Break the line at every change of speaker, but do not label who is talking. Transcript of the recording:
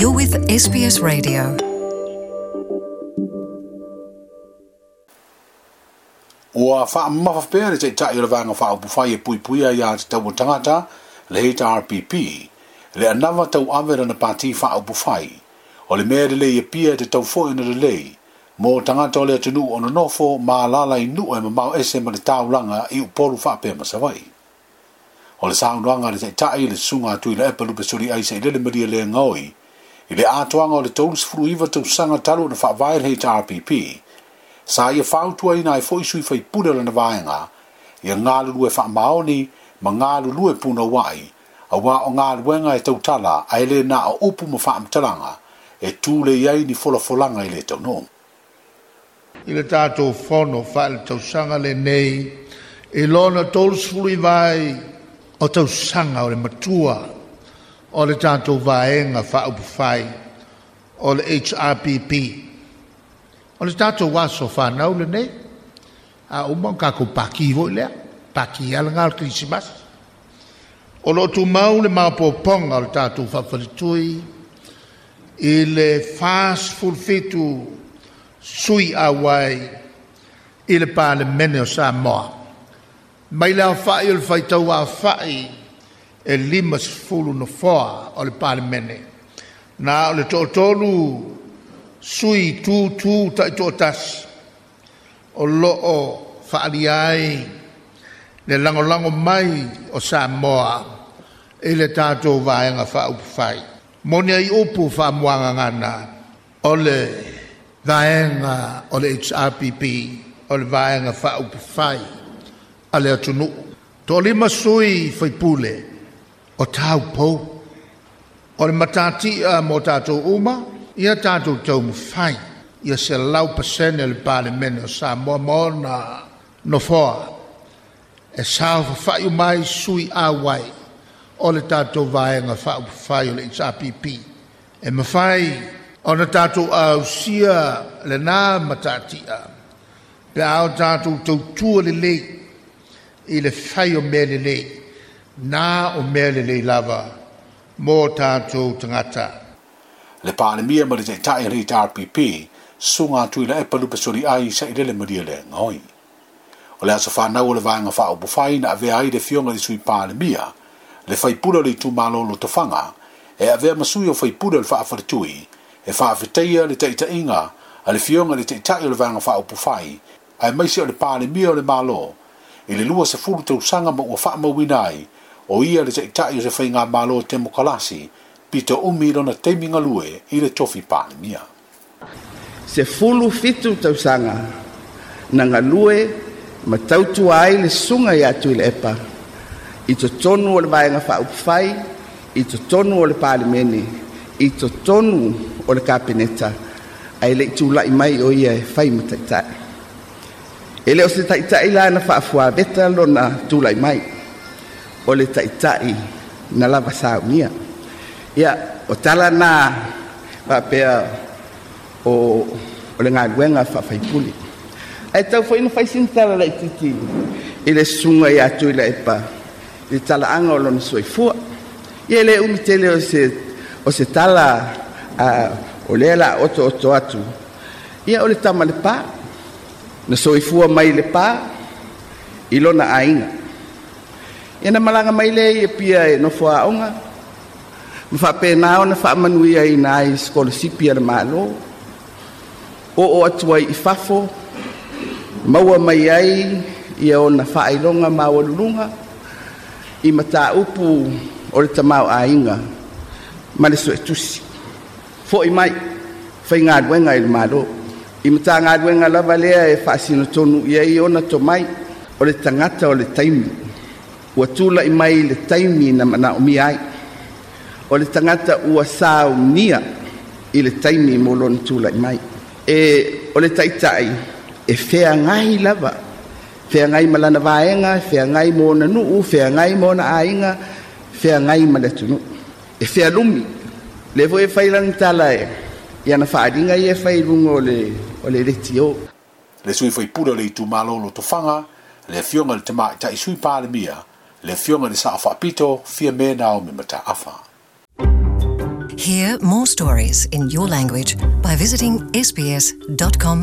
You're with SBS Radio. Ua wha mawha pēre te ta i rawanga wha upu whai pui pui a ia te tau tangata le hei RPP le anawa tau awera na pāti wha upu whai o le mea le e pia te tau fo ina le mō tangata o le atunu o na nofo mā lala i nu e ma mau ese ma le tāulanga i uporu wha pē masawai o le saunuanga le te tai le sunga tui la epa lupe suri aisa i lele maria le ngoi i le atoaga o le tolu sefulu iva tausaga talu ona faavae le hrpp sa ia fautuaina ai foʻi sui faipule lana vaega ia galulue faamaoni ma galulue punauaʻi auā o galuega e tautala ae lē na o upu ma faamatalaga e tulei ai ni folafolaga i le taunuu
i le tatou fono faale tausaga lenei i lona tolu sefulu i vai o tausaga o le matua o le tatou vaega faupufai o le hrpp o le tatou aso fanau lenei a uma o kakou paki foi lea paki alaga le krisimas o loo tumau le mapoopoga o le tatou faafalitui i le fasfulufitu sui auai i le palemene o sa moa mai le aofaʻi o le faitau afaʻi e lima sepuluh no foa oleh parlimene. Na oleh tu tolu sui tu tu tak tu atas. Olo o faaliai le lango lango mai o Samoa e le tato vai nga fa upu fai. Moni ai upu fa muanga ngana ole vai nga ole HRPP ole vai nga fa upu fai ale atunu. Tolima sui fai pule. Tolima sui fai pule. o tau po, matati a uh, mo uma, ia tātou tau mwhai, ia se lau pasene le pāle o E mai sui āwai, o tato tātou vāenga whawhai o le HRPP. E mafai o tato tātou sia matati a, pe ao i le na o mele
le
lava mō to tangata.
Le pāne mia mali te tae rei RPP, sunga tui la epa lupa suri ai sa i le maria le ngoi. O le fa na o le vāenga wha opu whai na avea ai le fionga le sui pāne mia, le fai pula le tū mālolo ta fanga e avea masui o fai pula le wha awharitui, e wha awhiteia le teita inga, a le fionga le teita i le vāenga wha opu whai, a e maise o le pāne mia o le malo e le lua se fulu tau sanga ma ua wha mawina o ia le taʻitaʻi o se faiga mālo o temokalasi pito umi lona taimigalue i le tofi palemia se
fulu fitu tausaga na galue ma tautua ai le suga iā tui le epa i totonu o le vaega faaupufai i totonu o le palemene i totonu o le kapeneta ae leʻi tulaʻi mai o ia e fai ma taʻitaʻi e lē o se taʻitaʻi la na faafuaveta lona tulaʻi mai o le taʻitaʻi na lava saunia ia o tala na faapea o o le galuega faafaipule ae taufaina tala laʻitiiti i le susuga iā tui la epa i le talaaga o lona soifua ia lē umi tele o se o se tala a o lea la otooto atu ia o le tama le pā na soifua mai le pā i lona aiga ia na malaga mai lea ia pia e nofoaʻoga ma faapena ona faamanuia ina ai skolasipi a le mālō oo atu ai i fafo maua mai ai ia ona faailoga ma aualuluga i mataupu o le tamaoāiga ma le soetusi foʻi mai faigaluega i le mālō i matagaluega lava lea e faasinotonu i ai ona tomai o le tagata o le taimi ua tula i mai le taimi na mana o mi ai o le tangata ua sao nia i le taimi mo lona tula i mai e o le taitai e fea ngai lava fea ngai malana vaenga fea ngai mo na nuu fea ngai mo na ainga fea ngai malatu nu e fea lumi le voe failan tala e i ana faadinga i e failunga o le o le reti o le
sui foi pura le i tu malolo tofanga le fionga le tema ta i sui pale mia Le fionga ni fia me nao me Hear more stories in your language by visiting sbs.com.au.